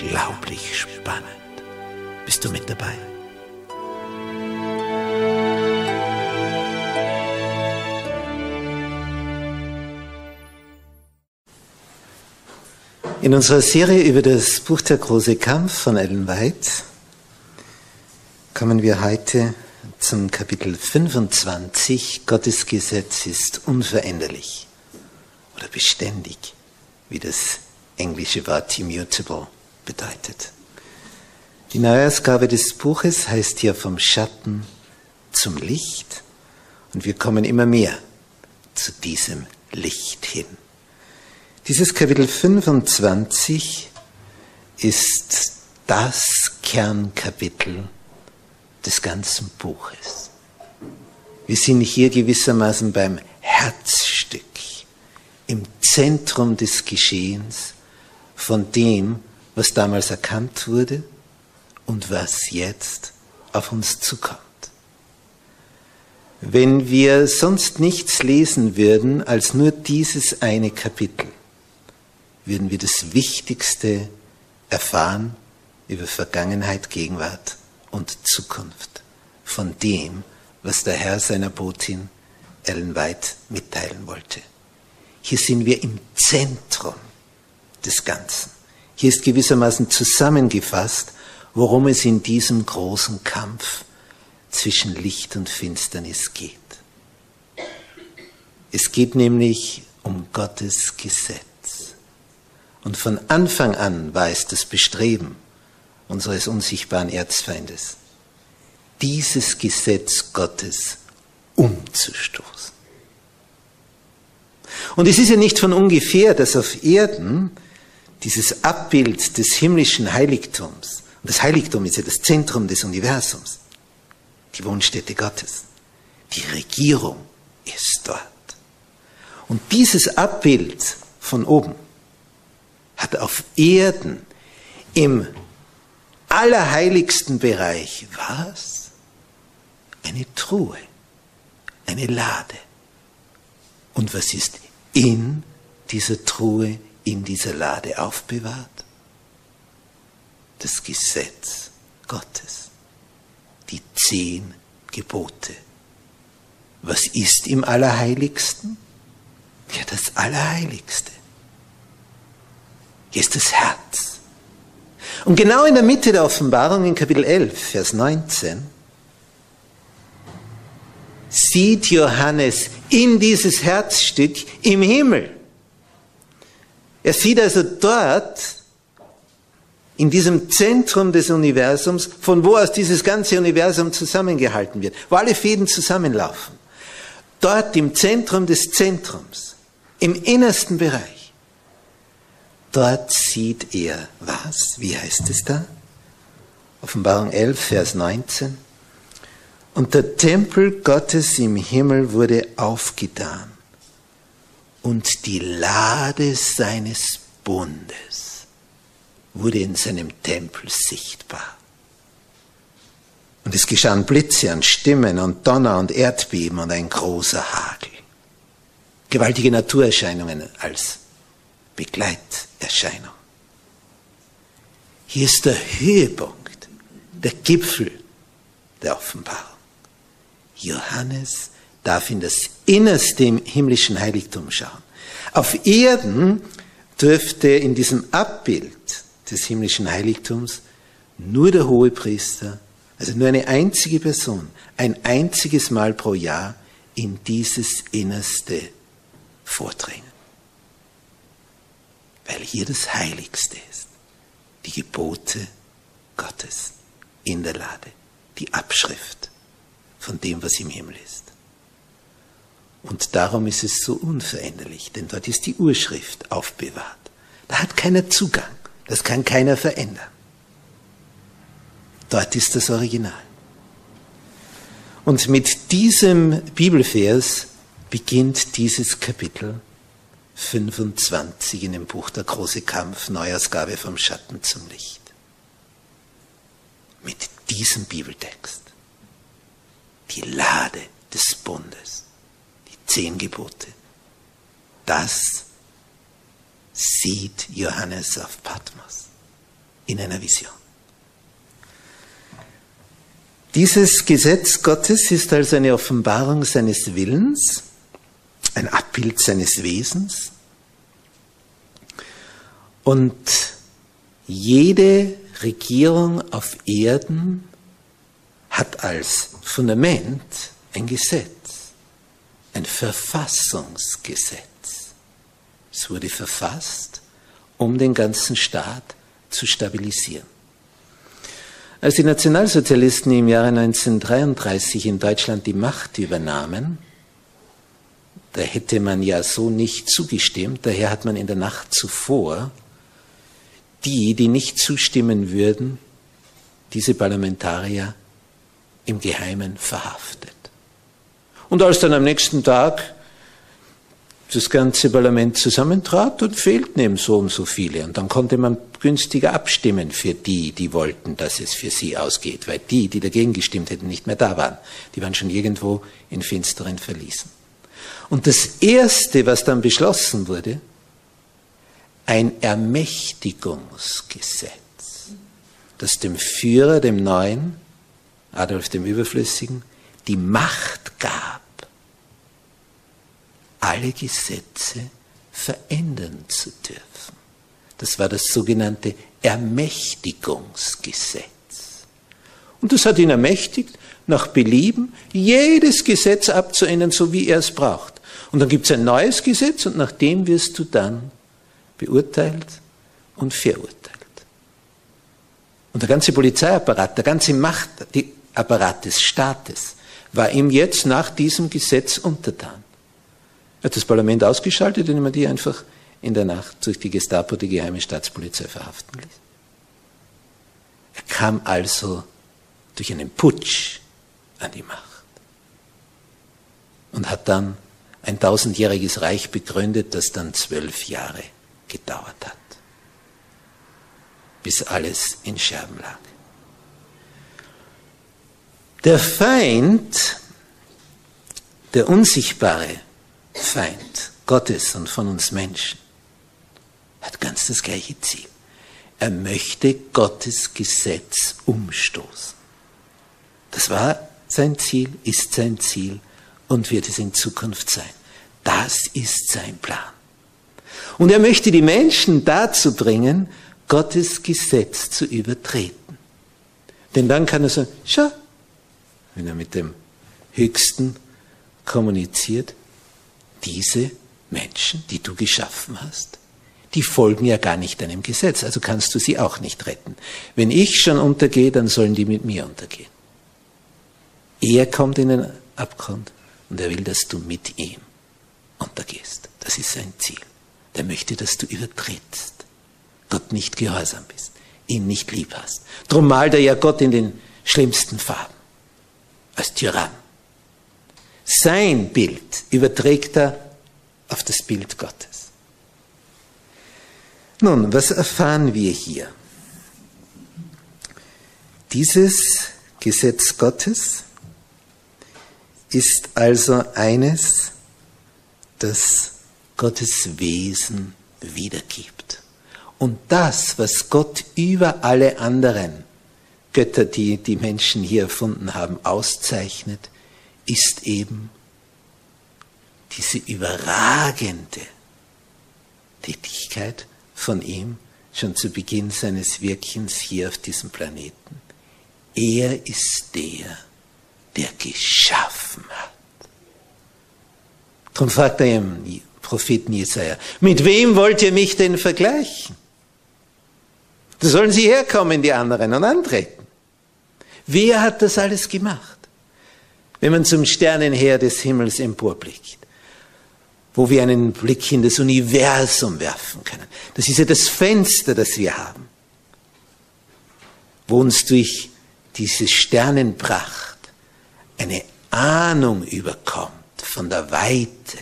unglaublich spannend. Bist du mit dabei? In unserer Serie über das Buch Der große Kampf von Ellen White kommen wir heute zum Kapitel 25. Gottes Gesetz ist unveränderlich oder beständig, wie das englische Wort immutable bedeutet. Die Neuausgabe des Buches heißt hier vom Schatten zum Licht und wir kommen immer mehr zu diesem Licht hin. Dieses Kapitel 25 ist das Kernkapitel des ganzen Buches. Wir sind hier gewissermaßen beim Herzstück, im Zentrum des Geschehens von dem, was damals erkannt wurde und was jetzt auf uns zukommt. Wenn wir sonst nichts lesen würden als nur dieses eine Kapitel, würden wir das Wichtigste erfahren über Vergangenheit, Gegenwart und Zukunft von dem, was der Herr seiner Botin Ellen White mitteilen wollte. Hier sind wir im Zentrum des Ganzen. Hier ist gewissermaßen zusammengefasst, worum es in diesem großen Kampf zwischen Licht und Finsternis geht. Es geht nämlich um Gottes Gesetz. Und von Anfang an war es das Bestreben unseres unsichtbaren Erzfeindes, dieses Gesetz Gottes umzustoßen. Und es ist ja nicht von ungefähr, dass auf Erden dieses Abbild des himmlischen Heiligtums, und das Heiligtum ist ja das Zentrum des Universums, die Wohnstätte Gottes, die Regierung ist dort. Und dieses Abbild von oben, hat auf Erden im allerheiligsten Bereich was? Eine Truhe, eine Lade. Und was ist in dieser Truhe, in dieser Lade aufbewahrt? Das Gesetz Gottes, die zehn Gebote. Was ist im Allerheiligsten? Ja, das Allerheiligste. Hier ist das Herz. Und genau in der Mitte der Offenbarung in Kapitel 11, Vers 19, sieht Johannes in dieses Herzstück im Himmel. Er sieht also dort, in diesem Zentrum des Universums, von wo aus dieses ganze Universum zusammengehalten wird, wo alle Fäden zusammenlaufen. Dort im Zentrum des Zentrums, im innersten Bereich, Dort sieht er was? Wie heißt es da? Offenbarung 11, Vers 19. Und der Tempel Gottes im Himmel wurde aufgetan und die Lade seines Bundes wurde in seinem Tempel sichtbar. Und es geschahen Blitze und Stimmen und Donner und Erdbeben und ein großer Hagel. Gewaltige Naturerscheinungen als Begleiterscheinung. Hier ist der Höhepunkt, der Gipfel der Offenbarung. Johannes darf in das Innerste im himmlischen Heiligtum schauen. Auf Erden dürfte in diesem Abbild des himmlischen Heiligtums nur der Hohepriester, also nur eine einzige Person, ein einziges Mal pro Jahr in dieses Innerste vordringen. Weil hier das Heiligste ist, die Gebote Gottes in der Lade, die Abschrift von dem, was im Himmel ist. Und darum ist es so unveränderlich, denn dort ist die Urschrift aufbewahrt. Da hat keiner Zugang, das kann keiner verändern. Dort ist das Original. Und mit diesem Bibelvers beginnt dieses Kapitel 25 in dem Buch Der große Kampf, Neuausgabe vom Schatten zum Licht. Mit diesem Bibeltext. Die Lade des Bundes zehn Gebote. Das sieht Johannes auf Patmos in einer Vision. Dieses Gesetz Gottes ist also eine Offenbarung seines Willens, ein Abbild seines Wesens. Und jede Regierung auf Erden hat als Fundament ein Gesetz ein Verfassungsgesetz. Es wurde verfasst, um den ganzen Staat zu stabilisieren. Als die Nationalsozialisten im Jahre 1933 in Deutschland die Macht übernahmen, da hätte man ja so nicht zugestimmt, daher hat man in der Nacht zuvor die, die nicht zustimmen würden, diese Parlamentarier im Geheimen verhaftet. Und als dann am nächsten Tag das ganze Parlament zusammentrat, und fehlten eben so und so viele. Und dann konnte man günstiger abstimmen für die, die wollten, dass es für sie ausgeht, weil die, die dagegen gestimmt hätten, nicht mehr da waren. Die waren schon irgendwo in finsteren Verliesen. Und das Erste, was dann beschlossen wurde, ein Ermächtigungsgesetz, das dem Führer, dem Neuen, Adolf dem Überflüssigen, die Macht gab, alle Gesetze verändern zu dürfen. Das war das sogenannte Ermächtigungsgesetz. Und das hat ihn ermächtigt, nach Belieben jedes Gesetz abzuändern, so wie er es braucht. Und dann gibt es ein neues Gesetz und nach dem wirst du dann beurteilt und verurteilt. Und der ganze Polizeiapparat, der ganze Machtapparat des Staates war ihm jetzt nach diesem Gesetz untertan. Er hat das Parlament ausgeschaltet, indem er die einfach in der Nacht durch die Gestapo, die geheime Staatspolizei, verhaften ließ. Er kam also durch einen Putsch an die Macht und hat dann ein tausendjähriges Reich begründet, das dann zwölf Jahre gedauert hat, bis alles in Scherben lag. Der Feind, der unsichtbare Feind Gottes und von uns Menschen, hat ganz das gleiche Ziel. Er möchte Gottes Gesetz umstoßen. Das war sein Ziel, ist sein Ziel und wird es in Zukunft sein. Das ist sein Plan. Und er möchte die Menschen dazu bringen, Gottes Gesetz zu übertreten. Denn dann kann er sagen, schau, wenn er mit dem Höchsten kommuniziert, diese Menschen, die du geschaffen hast, die folgen ja gar nicht deinem Gesetz, also kannst du sie auch nicht retten. Wenn ich schon untergehe, dann sollen die mit mir untergehen. Er kommt in den Abgrund und er will, dass du mit ihm untergehst. Das ist sein Ziel. Der möchte, dass du übertrittst, Gott nicht gehorsam bist, ihn nicht lieb hast. Drum malt er ja Gott in den schlimmsten Farben als Tyrann. Sein Bild überträgt er auf das Bild Gottes. Nun, was erfahren wir hier? Dieses Gesetz Gottes ist also eines, das Gottes Wesen wiedergibt. Und das, was Gott über alle anderen Götter, die die Menschen hier erfunden haben, auszeichnet, ist eben diese überragende Tätigkeit von ihm schon zu Beginn seines Wirkens hier auf diesem Planeten. Er ist der, der geschaffen hat. Darum fragt er im Propheten Jesaja, mit wem wollt ihr mich denn vergleichen? Da sollen sie herkommen, die anderen, und antreten. Wer hat das alles gemacht? Wenn man zum Sternenheer des Himmels emporblickt, wo wir einen Blick in das Universum werfen können. Das ist ja das Fenster, das wir haben, wo uns durch diese Sternenpracht eine Ahnung überkommt von der Weite,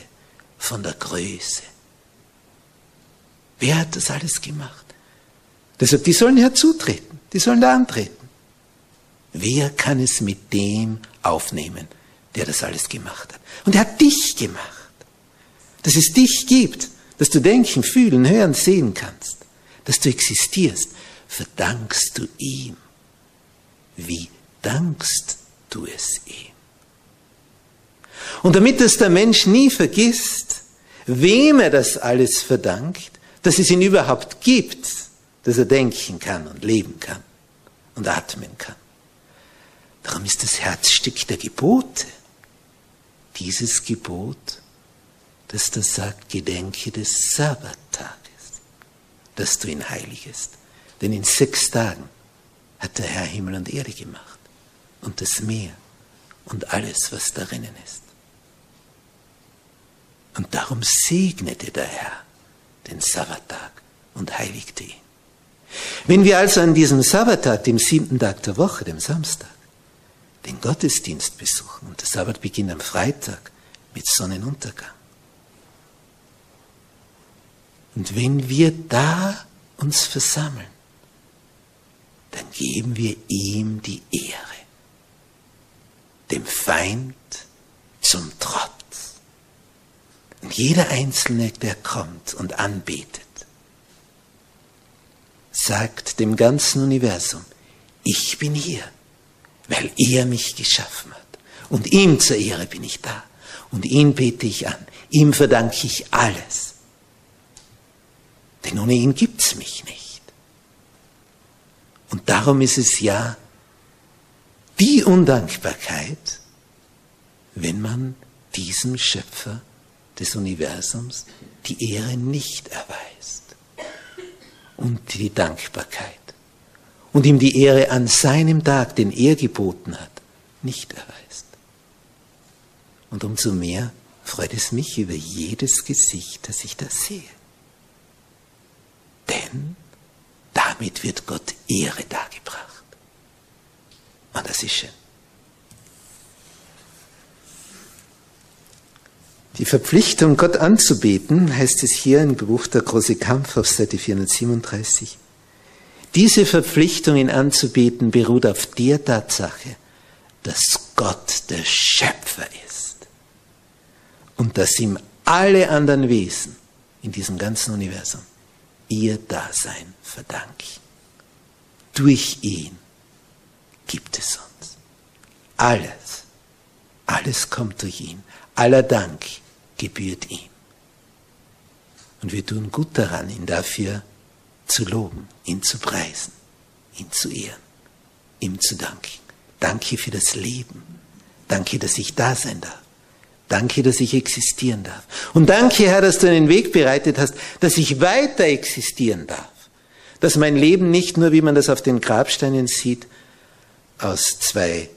von der Größe. Wer hat das alles gemacht? Deshalb, die sollen herzutreten, die sollen da antreten. Wer kann es mit dem aufnehmen, der das alles gemacht hat? Und er hat dich gemacht. Dass es dich gibt, dass du denken, fühlen, hören, sehen kannst, dass du existierst, verdankst du ihm. Wie dankst du es ihm? Und damit es der Mensch nie vergisst, wem er das alles verdankt, dass es ihn überhaupt gibt, dass er denken kann und leben kann und atmen kann. Darum ist das Herzstück der Gebote dieses Gebot, das da sagt, gedenke des Sabbattages, dass du ihn heiligest. Denn in sechs Tagen hat der Herr Himmel und Erde gemacht und das Meer und alles, was darinnen ist. Und darum segnete der Herr den Sabbattag und heiligte ihn. Wenn wir also an diesem Sabbattag, dem siebten Tag der Woche, dem Samstag, den Gottesdienst besuchen, und der Sabbat beginnt am Freitag mit Sonnenuntergang. Und wenn wir da uns versammeln, dann geben wir ihm die Ehre, dem Feind zum Trotz. Und jeder Einzelne, der kommt und anbetet, sagt dem ganzen Universum, ich bin hier, weil er mich geschaffen hat. Und ihm zur Ehre bin ich da. Und ihn bete ich an. Ihm verdanke ich alles. Denn ohne ihn gibt's mich nicht. Und darum ist es ja die Undankbarkeit, wenn man diesem Schöpfer des Universums die Ehre nicht erweist und die Dankbarkeit und ihm die Ehre an seinem Tag, den er geboten hat, nicht erweist. Und umso mehr freut es mich über jedes Gesicht, das ich da sehe. Denn damit wird Gott Ehre dargebracht. Und das ist schön. Die Verpflichtung, Gott anzubeten, heißt es hier im Buch Der große Kampf auf Seite 437. Diese Verpflichtung, ihn anzubeten, beruht auf der Tatsache, dass Gott der Schöpfer ist und dass ihm alle anderen Wesen in diesem ganzen Universum ihr Dasein verdanken. Durch ihn gibt es uns. Alles, alles kommt durch ihn. Aller Dank gebührt ihm. Und wir tun gut daran, ihn dafür zu loben, ihn zu preisen, ihn zu ehren, ihm zu danken. Danke für das Leben. Danke, dass ich da sein darf. Danke, dass ich existieren darf. Und danke, Herr, dass du einen Weg bereitet hast, dass ich weiter existieren darf. Dass mein Leben nicht nur, wie man das auf den Grabsteinen sieht, aus zwei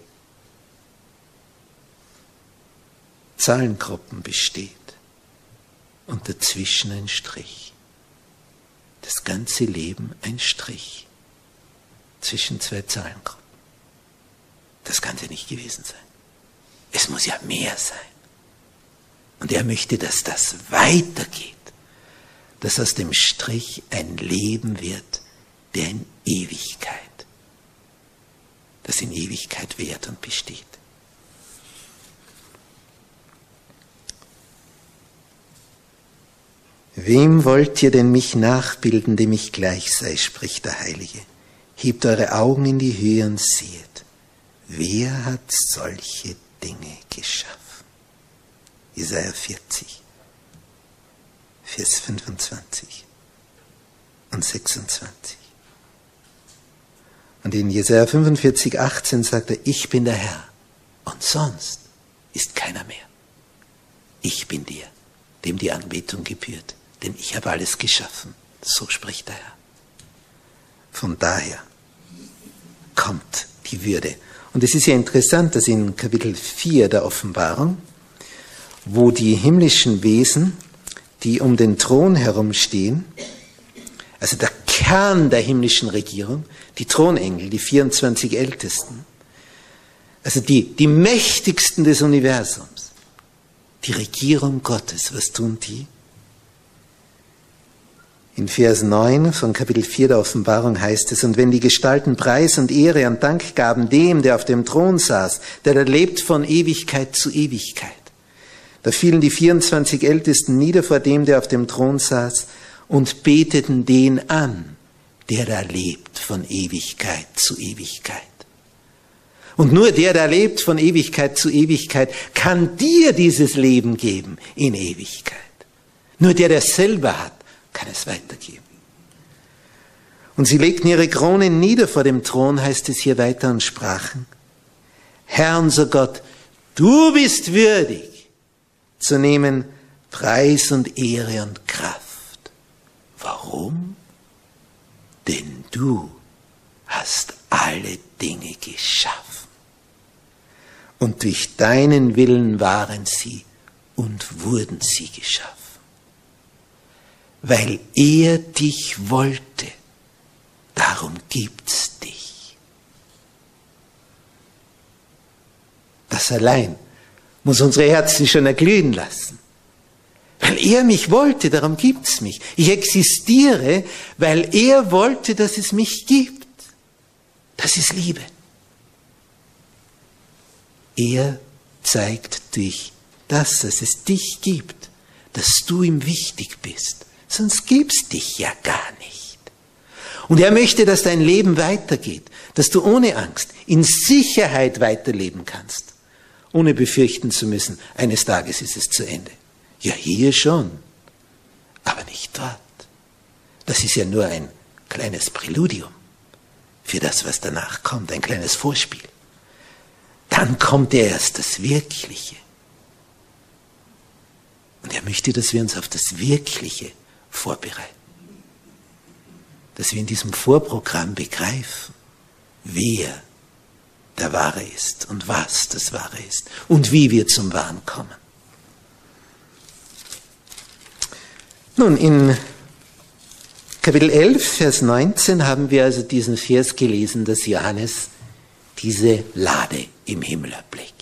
Zahlengruppen besteht und dazwischen ein Strich. Das ganze Leben ein Strich zwischen zwei Zahlengruppen. Das kann ja nicht gewesen sein. Es muss ja mehr sein. Und er möchte, dass das weitergeht, dass aus dem Strich ein Leben wird, der in Ewigkeit das in Ewigkeit währt und besteht. Wem wollt ihr denn mich nachbilden, dem ich gleich sei, spricht der Heilige. Hebt eure Augen in die Höhe und seht, wer hat solche Dinge geschaffen? Jesaja 40, Vers 25 und 26. Und in Jesaja 45, 18 sagt er, ich bin der Herr und sonst ist keiner mehr. Ich bin dir, dem die Anbetung gebührt denn ich habe alles geschaffen. So spricht der Herr. Von daher kommt die Würde. Und es ist ja interessant, dass in Kapitel 4 der Offenbarung, wo die himmlischen Wesen, die um den Thron herumstehen, also der Kern der himmlischen Regierung, die Thronengel, die 24 Ältesten, also die, die mächtigsten des Universums, die Regierung Gottes, was tun die? In Vers 9 von Kapitel 4 der Offenbarung heißt es, und wenn die Gestalten Preis und Ehre und Dank gaben dem, der auf dem Thron saß, der da lebt von Ewigkeit zu Ewigkeit, da fielen die 24 Ältesten nieder vor dem, der auf dem Thron saß, und beteten den an, der da lebt von Ewigkeit zu Ewigkeit. Und nur der, der lebt von Ewigkeit zu Ewigkeit, kann dir dieses Leben geben in Ewigkeit. Nur der, der selber hat, kann es weitergeben. Und sie legten ihre Krone nieder vor dem Thron, heißt es hier weiter, und sprachen, Herr unser Gott, du bist würdig zu nehmen Preis und Ehre und Kraft. Warum? Denn du hast alle Dinge geschaffen. Und durch deinen Willen waren sie und wurden sie geschaffen weil er dich wollte. Darum gibt's dich. Das allein muss unsere Herzen schon erglühen lassen. Weil er mich wollte, darum gibt's mich. Ich existiere, weil er wollte, dass es mich gibt. Das ist Liebe. Er zeigt dich das, dass es dich gibt, dass du ihm wichtig bist sonst gibt's dich ja gar nicht. Und er möchte, dass dein Leben weitergeht, dass du ohne Angst, in Sicherheit weiterleben kannst, ohne befürchten zu müssen, eines Tages ist es zu Ende. Ja, hier schon, aber nicht dort. Das ist ja nur ein kleines Präludium für das, was danach kommt, ein kleines Vorspiel. Dann kommt erst das Wirkliche. Und er möchte, dass wir uns auf das Wirkliche vorbereiten. Dass wir in diesem Vorprogramm begreifen, wer der Wahre ist und was das Wahre ist und wie wir zum Wahren kommen. Nun, in Kapitel 11, Vers 19 haben wir also diesen Vers gelesen, dass Johannes diese Lade im Himmel erblickt.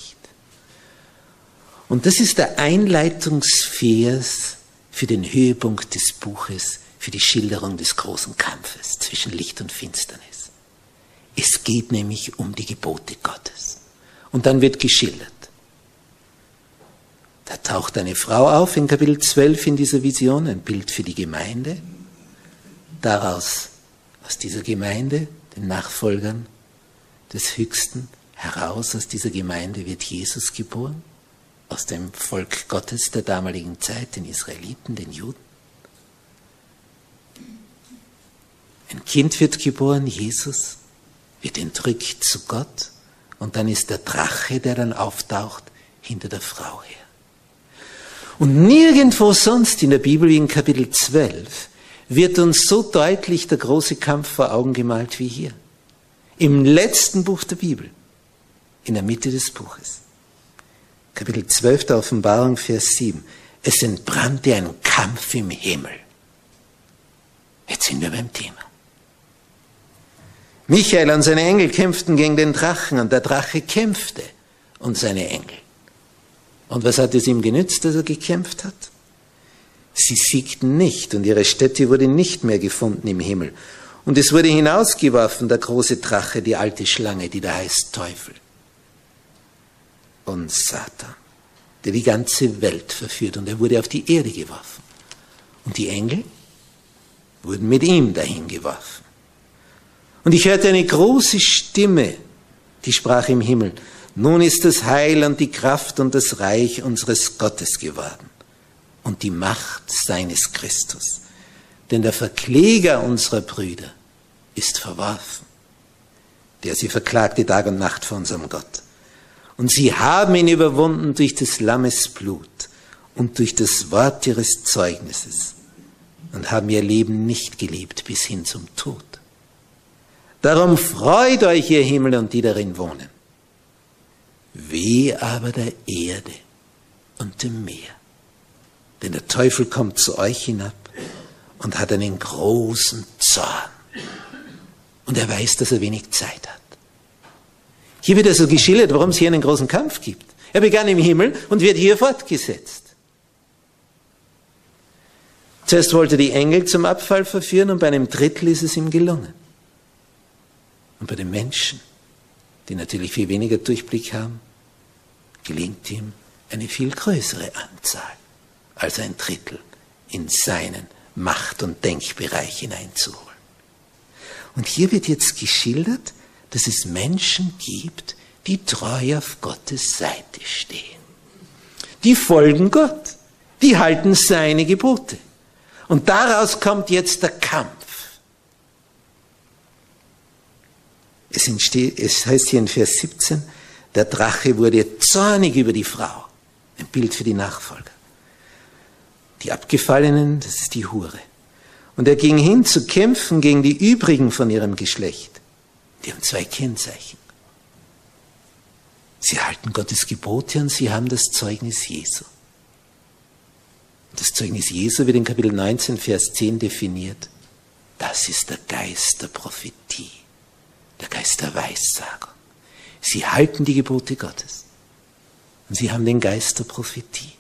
Und das ist der Einleitungsvers für den Höhepunkt des Buches, für die Schilderung des großen Kampfes zwischen Licht und Finsternis. Es geht nämlich um die Gebote Gottes. Und dann wird geschildert. Da taucht eine Frau auf in Kapitel 12 in dieser Vision, ein Bild für die Gemeinde. Daraus, aus dieser Gemeinde, den Nachfolgern des Höchsten, heraus aus dieser Gemeinde wird Jesus geboren aus dem Volk Gottes der damaligen Zeit, den Israeliten, den Juden. Ein Kind wird geboren, Jesus, wird entrückt zu Gott und dann ist der Drache, der dann auftaucht, hinter der Frau her. Und nirgendwo sonst in der Bibel wie in Kapitel 12 wird uns so deutlich der große Kampf vor Augen gemalt wie hier. Im letzten Buch der Bibel, in der Mitte des Buches. Kapitel 12 der Offenbarung, Vers 7. Es entbrannte ein Kampf im Himmel. Jetzt sind wir beim Thema. Michael und seine Engel kämpften gegen den Drachen und der Drache kämpfte und seine Engel. Und was hat es ihm genützt, dass er gekämpft hat? Sie siegten nicht und ihre Stätte wurde nicht mehr gefunden im Himmel. Und es wurde hinausgeworfen, der große Drache, die alte Schlange, die da heißt Teufel. Und Satan, der die ganze Welt verführt. Und er wurde auf die Erde geworfen. Und die Engel wurden mit ihm dahin geworfen. Und ich hörte eine große Stimme, die sprach im Himmel, nun ist das Heil und die Kraft und das Reich unseres Gottes geworden und die Macht seines Christus. Denn der Verkläger unserer Brüder ist verworfen, der sie verklagte Tag und Nacht vor unserem Gott. Und sie haben ihn überwunden durch des Lammes Blut und durch das Wort ihres Zeugnisses und haben ihr Leben nicht geliebt bis hin zum Tod. Darum freut euch, ihr Himmel und die darin wohnen. Weh aber der Erde und dem Meer. Denn der Teufel kommt zu euch hinab und hat einen großen Zorn. Und er weiß, dass er wenig Zeit hat. Hier wird also geschildert, warum es hier einen großen Kampf gibt. Er begann im Himmel und wird hier fortgesetzt. Zuerst wollte die Engel zum Abfall verführen und bei einem Drittel ist es ihm gelungen. Und bei den Menschen, die natürlich viel weniger Durchblick haben, gelingt ihm eine viel größere Anzahl als ein Drittel in seinen Macht- und Denkbereich hineinzuholen. Und hier wird jetzt geschildert, dass es Menschen gibt, die treu auf Gottes Seite stehen. Die folgen Gott, die halten seine Gebote. Und daraus kommt jetzt der Kampf. Es, entsteht, es heißt hier in Vers 17, der Drache wurde zornig über die Frau. Ein Bild für die Nachfolger. Die Abgefallenen, das ist die Hure. Und er ging hin zu kämpfen gegen die übrigen von ihrem Geschlecht. Die haben zwei Kennzeichen. Sie halten Gottes Gebote und sie haben das Zeugnis Jesu. Das Zeugnis Jesu wird in Kapitel 19, Vers 10 definiert. Das ist der Geist der Prophetie der Geist der Weissagung. Sie halten die Gebote Gottes. Und sie haben den Geist der Prophetie.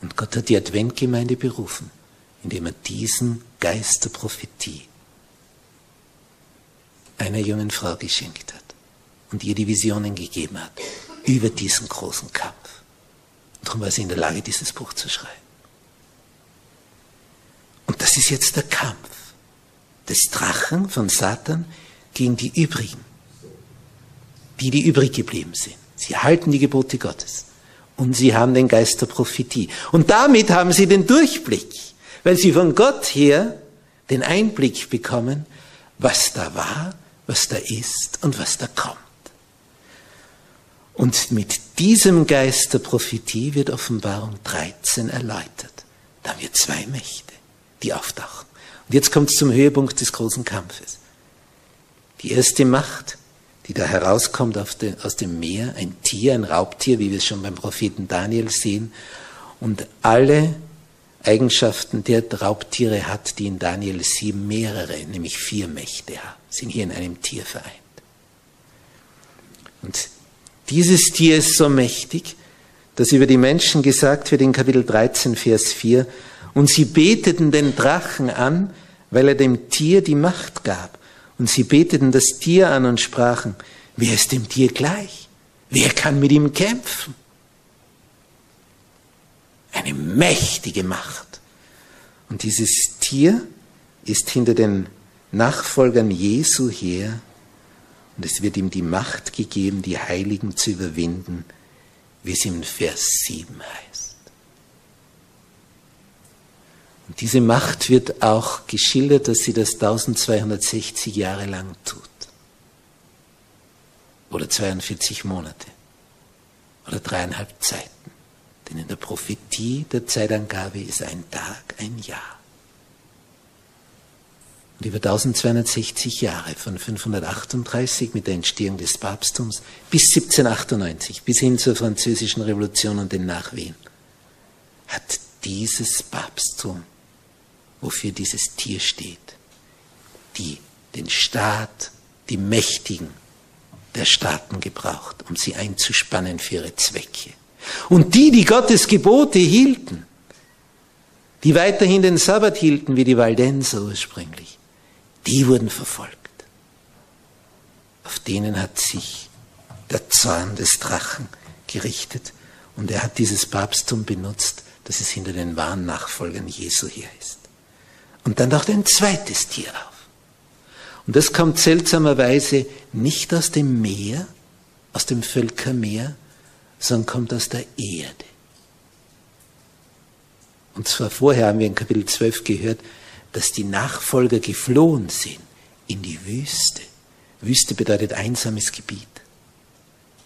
Und Gott hat die Adventgemeinde berufen, indem er diesen Geist der Prophetie einer jungen Frau geschenkt hat und ihr die Visionen gegeben hat über diesen großen Kampf. Darum war sie in der Lage, dieses Buch zu schreiben. Und das ist jetzt der Kampf des Drachen von Satan gegen die übrigen, die, die übrig geblieben sind. Sie halten die Gebote Gottes und sie haben den Geist der Prophetie. Und damit haben sie den Durchblick, weil sie von Gott her den Einblick bekommen, was da war, was da ist und was da kommt. Und mit diesem Geist der Prophetie wird Offenbarung 13 erläutert. Da haben wir zwei Mächte, die auftauchen. Und jetzt kommt es zum Höhepunkt des großen Kampfes. Die erste Macht, die da herauskommt aus dem Meer, ein Tier, ein Raubtier, wie wir es schon beim Propheten Daniel sehen, und alle Eigenschaften der Raubtiere hat, die in Daniel 7 mehrere, nämlich vier Mächte haben, sind hier in einem Tier vereint. Und dieses Tier ist so mächtig, dass über die Menschen gesagt wird in Kapitel 13, Vers 4, und sie beteten den Drachen an, weil er dem Tier die Macht gab. Und sie beteten das Tier an und sprachen, wer ist dem Tier gleich? Wer kann mit ihm kämpfen? Eine mächtige Macht. Und dieses Tier ist hinter den Nachfolgern Jesu her und es wird ihm die Macht gegeben, die Heiligen zu überwinden, wie es im Vers 7 heißt. Und diese Macht wird auch geschildert, dass sie das 1260 Jahre lang tut. Oder 42 Monate. Oder dreieinhalb Zeiten. Denn in der Prophetie der Zeitangabe ist ein Tag ein Jahr. Und über 1260 Jahre, von 538 mit der Entstehung des Papsttums bis 1798, bis hin zur Französischen Revolution und den Nachwehen, hat dieses Papsttum wofür dieses Tier steht. Die den Staat, die Mächtigen der Staaten gebraucht, um sie einzuspannen für ihre Zwecke. Und die, die Gottes Gebote hielten, die weiterhin den Sabbat hielten, wie die Waldenser ursprünglich, die wurden verfolgt. Auf denen hat sich der Zorn des Drachen gerichtet und er hat dieses Papsttum benutzt, dass es hinter den wahren Nachfolgern Jesu her ist. Und dann taucht ein zweites Tier auf. Und das kommt seltsamerweise nicht aus dem Meer, aus dem Völkermeer, sondern kommt aus der Erde. Und zwar vorher haben wir in Kapitel 12 gehört, dass die Nachfolger geflohen sind in die Wüste. Wüste bedeutet einsames Gebiet.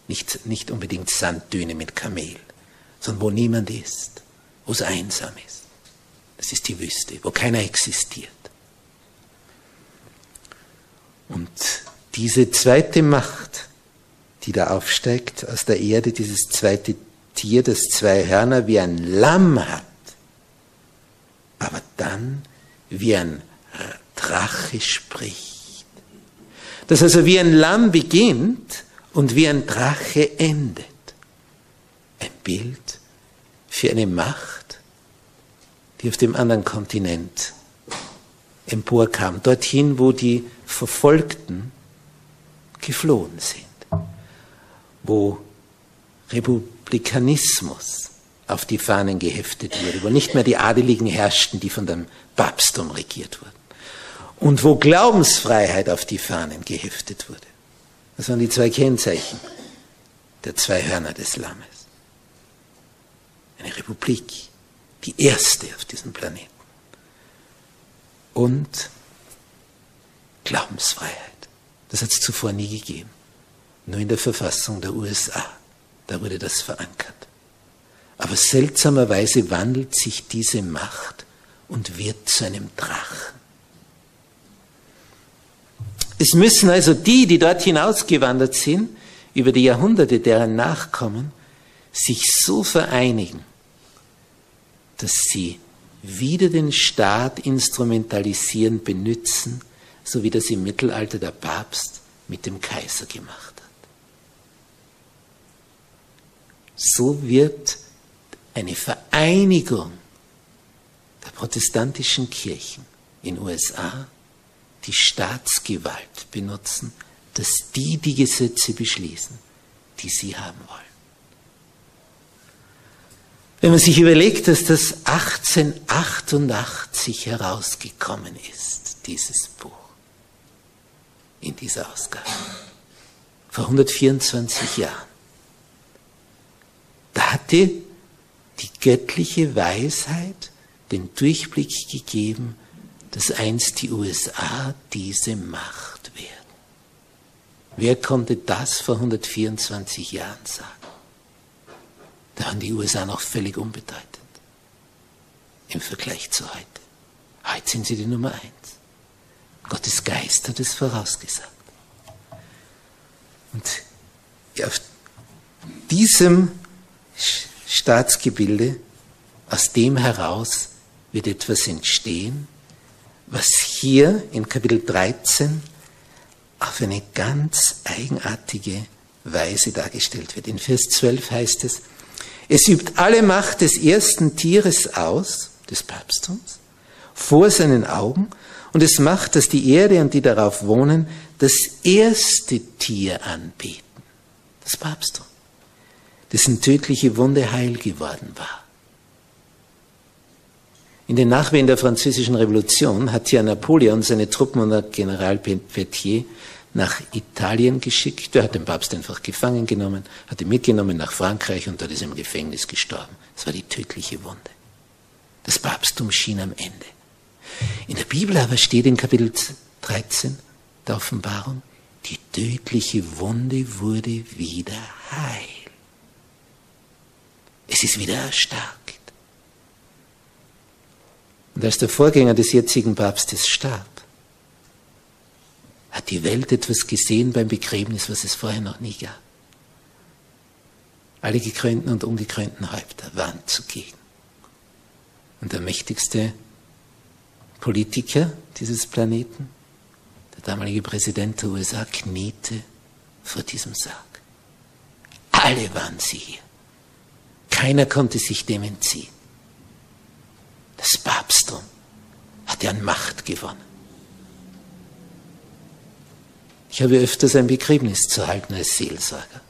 Nicht, nicht unbedingt Sanddüne mit Kamel, sondern wo niemand ist, wo es einsam ist. Das ist die Wüste, wo keiner existiert. Und diese zweite Macht, die da aufsteigt aus der Erde, dieses zweite Tier, das zwei Hörner wie ein Lamm hat, aber dann wie ein Drache spricht. Das also wie ein Lamm beginnt und wie ein Drache endet. Ein Bild für eine Macht, die auf dem anderen Kontinent emporkam, dorthin, wo die Verfolgten geflohen sind, wo Republikanismus auf die Fahnen geheftet wurde, wo nicht mehr die Adeligen herrschten, die von dem Papsttum regiert wurden. Und wo Glaubensfreiheit auf die Fahnen geheftet wurde. Das waren die zwei Kennzeichen der zwei Hörner des Lammes. Eine Republik, die erste auf diesem Planeten. Und Glaubensfreiheit. Das hat es zuvor nie gegeben. Nur in der Verfassung der USA. Da wurde das verankert. Aber seltsamerweise wandelt sich diese Macht und wird zu einem Drachen. Es müssen also die, die dort hinausgewandert sind, über die Jahrhunderte deren Nachkommen, sich so vereinigen, dass sie wieder den Staat instrumentalisieren, benützen, so wie das im Mittelalter der Papst mit dem Kaiser gemacht hat. So wird eine Vereinigung der protestantischen Kirchen in USA die Staatsgewalt benutzen, dass die die Gesetze beschließen, die sie haben wollen. Wenn man sich überlegt, dass das 1888 herausgekommen ist, dieses Buch, in dieser Ausgabe, vor 124 Jahren, da hatte die göttliche Weisheit den Durchblick gegeben, dass einst die USA diese Macht werden. Wer konnte das vor 124 Jahren sagen? Da waren die USA noch völlig unbedeutend im Vergleich zu heute. Heute sind sie die Nummer eins. Gottes Geist hat es vorausgesagt. Und auf diesem Staatsgebilde, aus dem heraus wird etwas entstehen, was hier in Kapitel 13 auf eine ganz eigenartige Weise dargestellt wird. In Vers 12 heißt es, es übt alle Macht des ersten Tieres aus, des Papsttums, vor seinen Augen und es macht, dass die Erde und die darauf wohnen das erste Tier anbeten, das Papsttum dessen tödliche Wunde heil geworden war. In den Nachwehen der französischen Revolution hat ja Napoleon seine Truppen unter General Petier nach Italien geschickt. Er hat den Papst einfach gefangen genommen, hat ihn mitgenommen nach Frankreich und dort ist er im Gefängnis gestorben. Das war die tödliche Wunde. Das Papsttum schien am Ende. In der Bibel aber steht in Kapitel 13 der Offenbarung, die tödliche Wunde wurde wieder heil. Es ist wieder erstarkt. Und als der Vorgänger des jetzigen Papstes starb, hat die Welt etwas gesehen beim Begräbnis, was es vorher noch nie gab. Alle gekrönten und ungekrönten Häupter waren zugegen. Und der mächtigste Politiker dieses Planeten, der damalige Präsident der USA, kniete vor diesem Sarg. Alle waren sie hier. Keiner konnte sich dem entziehen. Das Papsttum hat ja an Macht gewonnen. Ich habe öfters ein Begräbnis zu halten als Seelsorger.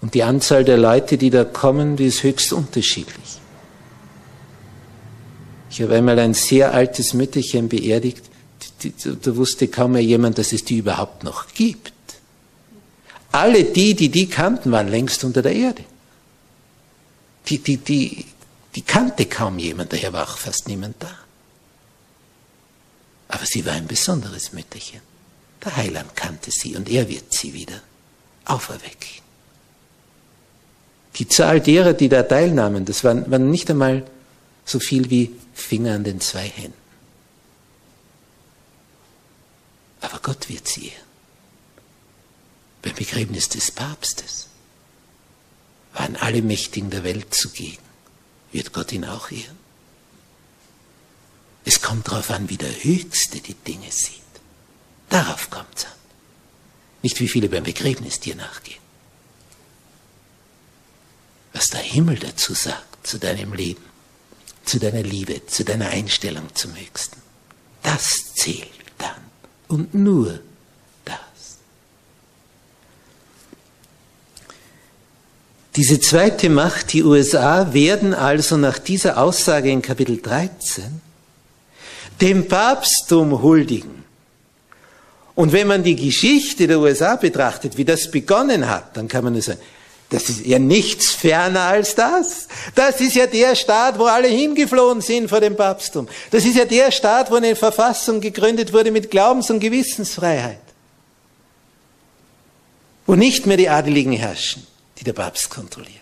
Und die Anzahl der Leute, die da kommen, die ist höchst unterschiedlich. Ich habe einmal ein sehr altes Mütterchen beerdigt, da wusste kaum mehr jemand, dass es die überhaupt noch gibt. Alle die, die die kannten, waren längst unter der Erde. Die, die, die, die kannte kaum jemand, daher war auch fast niemand da. Aber sie war ein besonderes Mütterchen. Der Heiland kannte sie und er wird sie wieder auferwecken. Die Zahl derer, die da teilnahmen, das waren, waren nicht einmal so viel wie Finger an den zwei Händen. Aber Gott wird sie ehren. Beim Begräbnis des Papstes waren alle Mächtigen der Welt zugegen. Wird Gott ihn auch ehren? Es kommt darauf an, wie der Höchste die Dinge sieht. Darauf kommt es an. Nicht wie viele beim Begräbnis dir nachgehen. Was der Himmel dazu sagt, zu deinem Leben, zu deiner Liebe, zu deiner Einstellung zum Höchsten, das zählt dann. Und nur das. Diese zweite Macht, die USA, werden also nach dieser Aussage in Kapitel 13 dem Papsttum huldigen. Und wenn man die Geschichte der USA betrachtet, wie das begonnen hat, dann kann man nur sagen, das ist ja nichts ferner als das. Das ist ja der Staat, wo alle hingeflohen sind vor dem Papsttum. Das ist ja der Staat, wo eine Verfassung gegründet wurde mit Glaubens- und Gewissensfreiheit. Wo nicht mehr die Adeligen herrschen, die der Papst kontrolliert.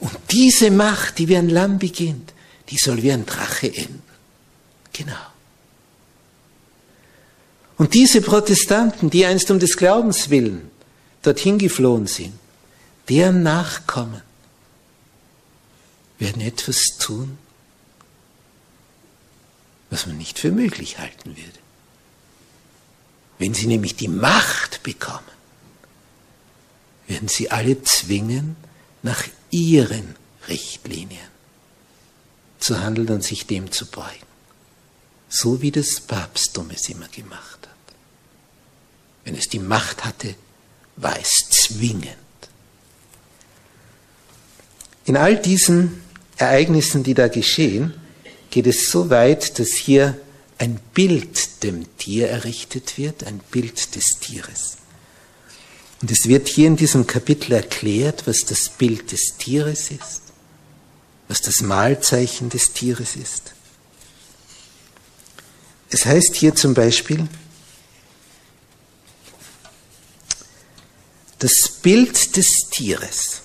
Und diese Macht, die wie ein Lamm beginnt, die soll wie ein Drache enden. Genau. Und diese Protestanten, die einst um des Glaubens willen dorthin geflohen sind, deren Nachkommen werden etwas tun, was man nicht für möglich halten würde. Wenn sie nämlich die Macht bekommen, werden sie alle zwingen, nach ihren Richtlinien zu handeln und sich dem zu beugen so wie das Papsttum es immer gemacht hat. Wenn es die Macht hatte, war es zwingend. In all diesen Ereignissen, die da geschehen, geht es so weit, dass hier ein Bild dem Tier errichtet wird, ein Bild des Tieres. Und es wird hier in diesem Kapitel erklärt, was das Bild des Tieres ist, was das Mahlzeichen des Tieres ist. Es heißt hier zum Beispiel, das Bild des Tieres,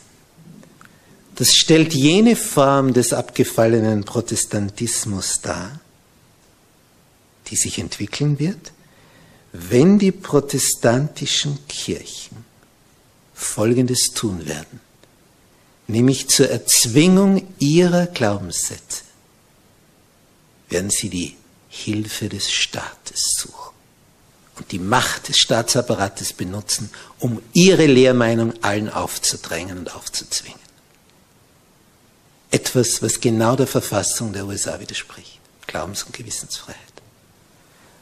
das stellt jene Form des abgefallenen Protestantismus dar, die sich entwickeln wird, wenn die protestantischen Kirchen Folgendes tun werden, nämlich zur Erzwingung ihrer Glaubenssätze werden sie die Hilfe des Staates suchen und die Macht des Staatsapparates benutzen, um ihre Lehrmeinung allen aufzudrängen und aufzuzwingen. Etwas, was genau der Verfassung der USA widerspricht. Glaubens- und Gewissensfreiheit.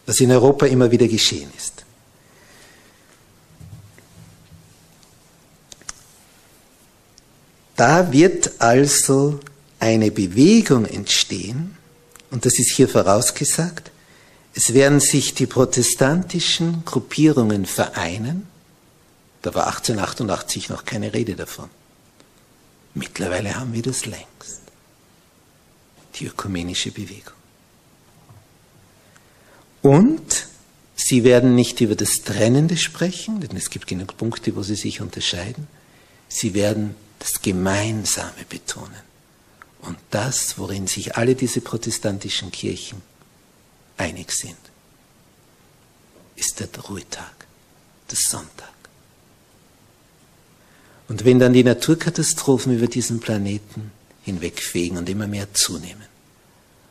Was in Europa immer wieder geschehen ist. Da wird also eine Bewegung entstehen, und das ist hier vorausgesagt, es werden sich die protestantischen Gruppierungen vereinen. Da war 1888 noch keine Rede davon. Mittlerweile haben wir das längst. Die ökumenische Bewegung. Und sie werden nicht über das Trennende sprechen, denn es gibt genug Punkte, wo sie sich unterscheiden. Sie werden das Gemeinsame betonen. Und das, worin sich alle diese protestantischen Kirchen einig sind, ist der Ruhetag, der Sonntag. Und wenn dann die Naturkatastrophen über diesen Planeten hinwegfegen und immer mehr zunehmen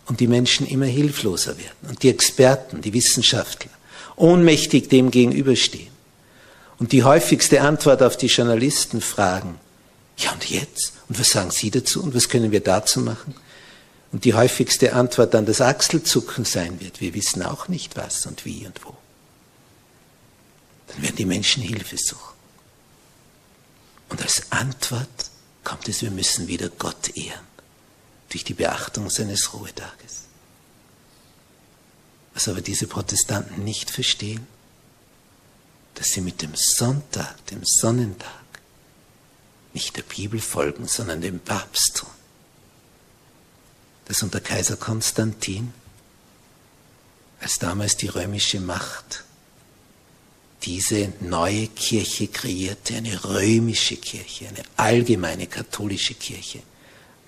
und die Menschen immer hilfloser werden und die Experten, die Wissenschaftler ohnmächtig dem gegenüberstehen und die häufigste Antwort auf die Journalisten fragen, ja und jetzt? Und was sagen Sie dazu? Und was können wir dazu machen? Und die häufigste Antwort dann das Achselzucken sein wird. Wir wissen auch nicht was und wie und wo. Dann werden die Menschen Hilfe suchen. Und als Antwort kommt es, wir müssen wieder Gott ehren. Durch die Beachtung seines Ruhetages. Was aber diese Protestanten nicht verstehen, dass sie mit dem Sonntag, dem Sonnentag, nicht der Bibel folgen, sondern dem Papsttum. Dass unter Kaiser Konstantin, als damals die römische Macht diese neue Kirche kreierte, eine römische Kirche, eine allgemeine katholische Kirche,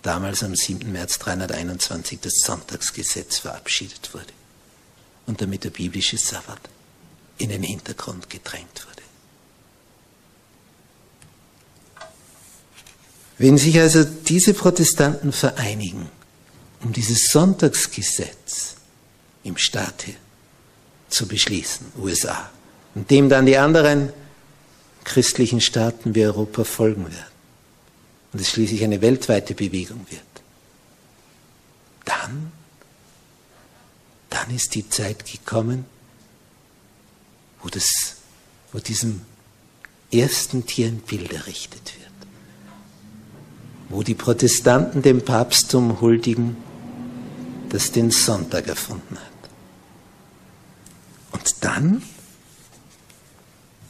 damals am 7. März 321 das Sonntagsgesetz verabschiedet wurde und damit der biblische Sabbat in den Hintergrund gedrängt wurde. Wenn sich also diese Protestanten vereinigen, um dieses Sonntagsgesetz im Staate zu beschließen, USA, und dem dann die anderen christlichen Staaten wie Europa folgen werden, und es schließlich eine weltweite Bewegung wird, dann, dann ist die Zeit gekommen, wo, das, wo diesem ersten Tier ein Bild errichtet wird wo die Protestanten dem Papsttum huldigen, das den Sonntag erfunden hat. Und dann,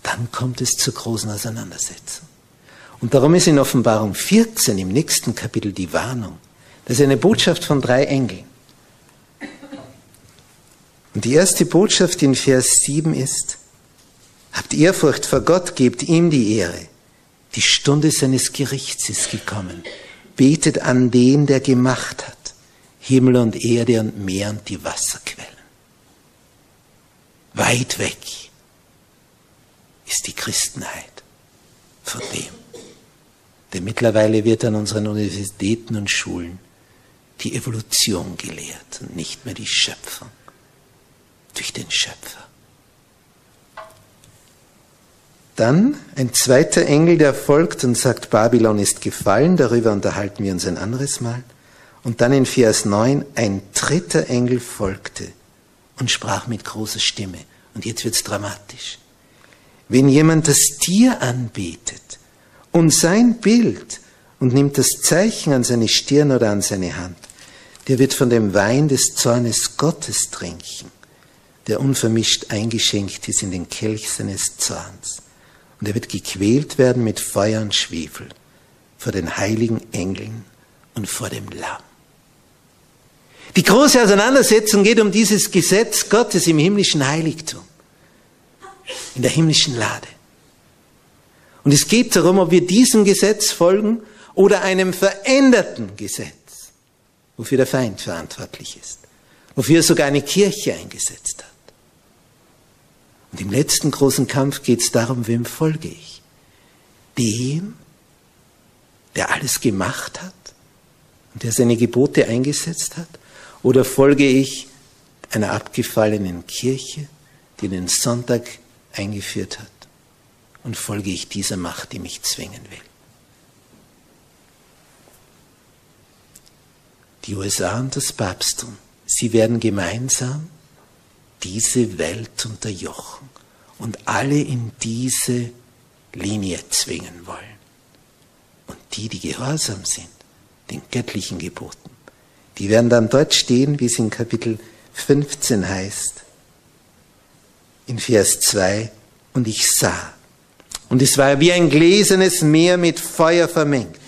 dann kommt es zur großen Auseinandersetzung. Und darum ist in Offenbarung 14 im nächsten Kapitel die Warnung. Das ist eine Botschaft von drei Engeln. Und die erste Botschaft in Vers 7 ist, habt Ehrfurcht vor Gott, gebt ihm die Ehre. Die Stunde seines Gerichts ist gekommen. Betet an den, der gemacht hat, Himmel und Erde und Meer und die Wasserquellen. Weit weg ist die Christenheit von dem. Denn mittlerweile wird an unseren Universitäten und Schulen die Evolution gelehrt und nicht mehr die Schöpfung durch den Schöpfer. Dann ein zweiter Engel, der folgt und sagt, Babylon ist gefallen, darüber unterhalten wir uns ein anderes Mal. Und dann in Vers 9, ein dritter Engel folgte und sprach mit großer Stimme. Und jetzt wird's dramatisch. Wenn jemand das Tier anbetet und sein Bild und nimmt das Zeichen an seine Stirn oder an seine Hand, der wird von dem Wein des Zornes Gottes trinken, der unvermischt eingeschenkt ist in den Kelch seines Zorns und er wird gequält werden mit Feuer und Schwefel vor den heiligen Engeln und vor dem Lamm. Die große Auseinandersetzung geht um dieses Gesetz Gottes im himmlischen Heiligtum, in der himmlischen Lade. Und es geht darum, ob wir diesem Gesetz folgen oder einem veränderten Gesetz, wofür der Feind verantwortlich ist, wofür er sogar eine Kirche eingesetzt hat. Und im letzten großen Kampf geht es darum, wem folge ich? Dem, der alles gemacht hat und der seine Gebote eingesetzt hat? Oder folge ich einer abgefallenen Kirche, die den Sonntag eingeführt hat? Und folge ich dieser Macht, die mich zwingen will? Die USA und das Papsttum, sie werden gemeinsam diese Welt unterjochen und alle in diese Linie zwingen wollen. Und die, die gehorsam sind, den göttlichen Geboten, die werden dann dort stehen, wie es in Kapitel 15 heißt, in Vers 2, und ich sah, und es war wie ein gläsernes Meer mit Feuer vermengt,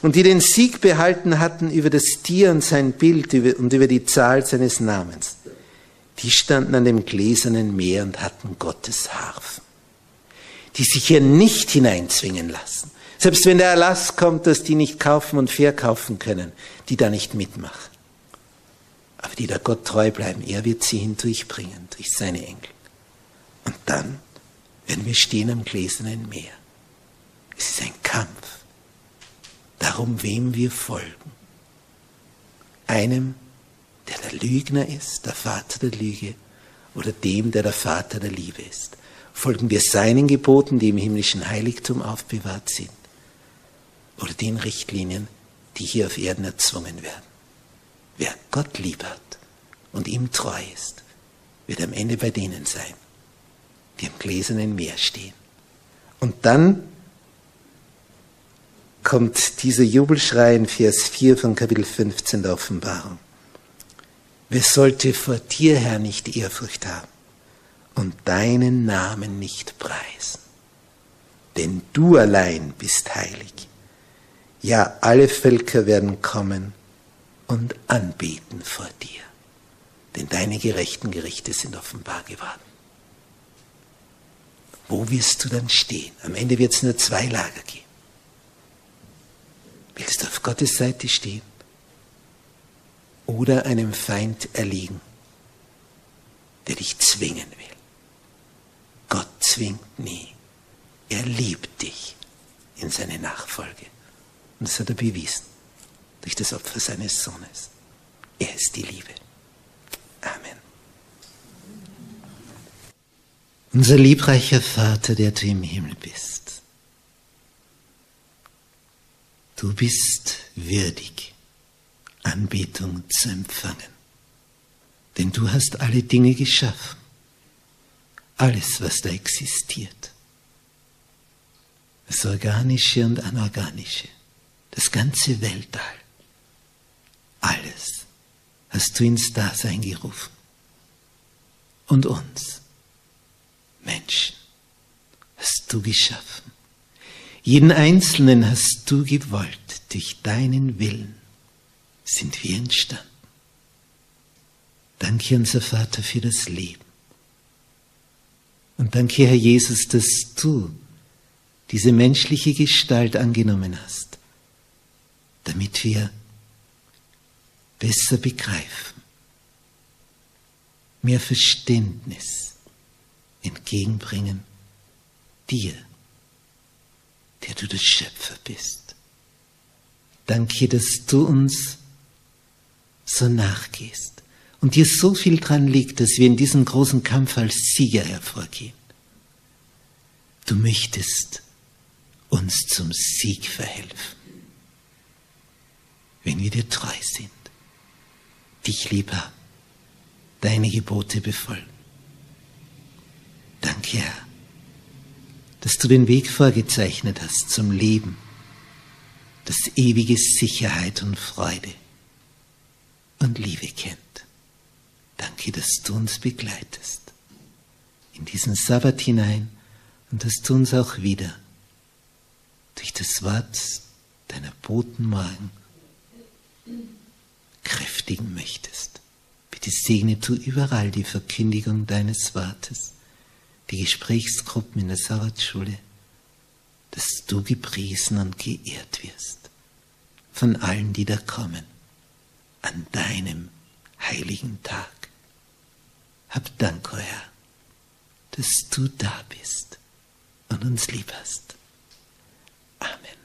und die den Sieg behalten hatten über das Tier und sein Bild und über die Zahl seines Namens die standen an dem gläsernen Meer und hatten Gottes Harfen, die sich hier nicht hineinzwingen lassen. Selbst wenn der Erlass kommt, dass die nicht kaufen und verkaufen können, die da nicht mitmachen. Aber die da Gott treu bleiben, er wird sie hindurchbringen, durch seine Engel. Und dann werden wir stehen am gläsernen Meer. Es ist ein Kampf. Darum, wem wir folgen. Einem, der der Lügner ist, der Vater der Lüge, oder dem, der der Vater der Liebe ist? Folgen wir seinen Geboten, die im himmlischen Heiligtum aufbewahrt sind, oder den Richtlinien, die hier auf Erden erzwungen werden? Wer Gott lieb hat und ihm treu ist, wird am Ende bei denen sein, die am gläsernen Meer stehen. Und dann kommt dieser Jubelschrei in Vers 4 von Kapitel 15 der Offenbarung. Wer sollte vor dir, Herr, nicht Ehrfurcht haben und deinen Namen nicht preisen? Denn du allein bist heilig. Ja, alle Völker werden kommen und anbeten vor dir, denn deine gerechten Gerichte sind offenbar geworden. Wo wirst du dann stehen? Am Ende wird es nur zwei Lager geben. Willst du auf Gottes Seite stehen oder einem Feind erliegen, der dich zwingen will? Gott zwingt nie. Er liebt dich in seine Nachfolge. Und das hat er bewiesen durch das Opfer seines Sohnes. Er ist die Liebe. Amen. Unser liebreicher Vater, der du im Himmel bist, du bist würdig, Anbetung zu empfangen. Denn du hast alle Dinge geschaffen, alles, was da existiert, das Organische und Anorganische, das ganze Weltall, alles hast du ins Dasein gerufen. Und uns, Menschen, hast du geschaffen. Jeden Einzelnen hast du gewollt. Durch deinen Willen sind wir entstanden. Danke, unser Vater, für das Leben. Und danke, Herr Jesus, dass du diese menschliche Gestalt angenommen hast, damit wir besser begreifen, mehr Verständnis entgegenbringen dir, der du der Schöpfer bist. Danke, dass du uns so nachgehst und dir so viel dran liegt, dass wir in diesem großen Kampf als Sieger hervorgehen. Du möchtest uns zum Sieg verhelfen, wenn wir dir treu sind dich lieb haben, deine Gebote befolgen. Danke, Herr, dass du den Weg vorgezeichnet hast zum Leben, das ewige Sicherheit und Freude und Liebe kennt. Danke, dass du uns begleitest in diesen Sabbat hinein und dass du uns auch wieder durch das Wort deiner Boten morgen kräftigen möchtest. Bitte segne du überall die Verkündigung deines Wortes, die Gesprächsgruppen in der Sabbatschule, dass du gepriesen und geehrt wirst von allen, die da kommen, an deinem heiligen Tag. Hab Dank, o Herr, dass du da bist und uns lieb hast. Amen.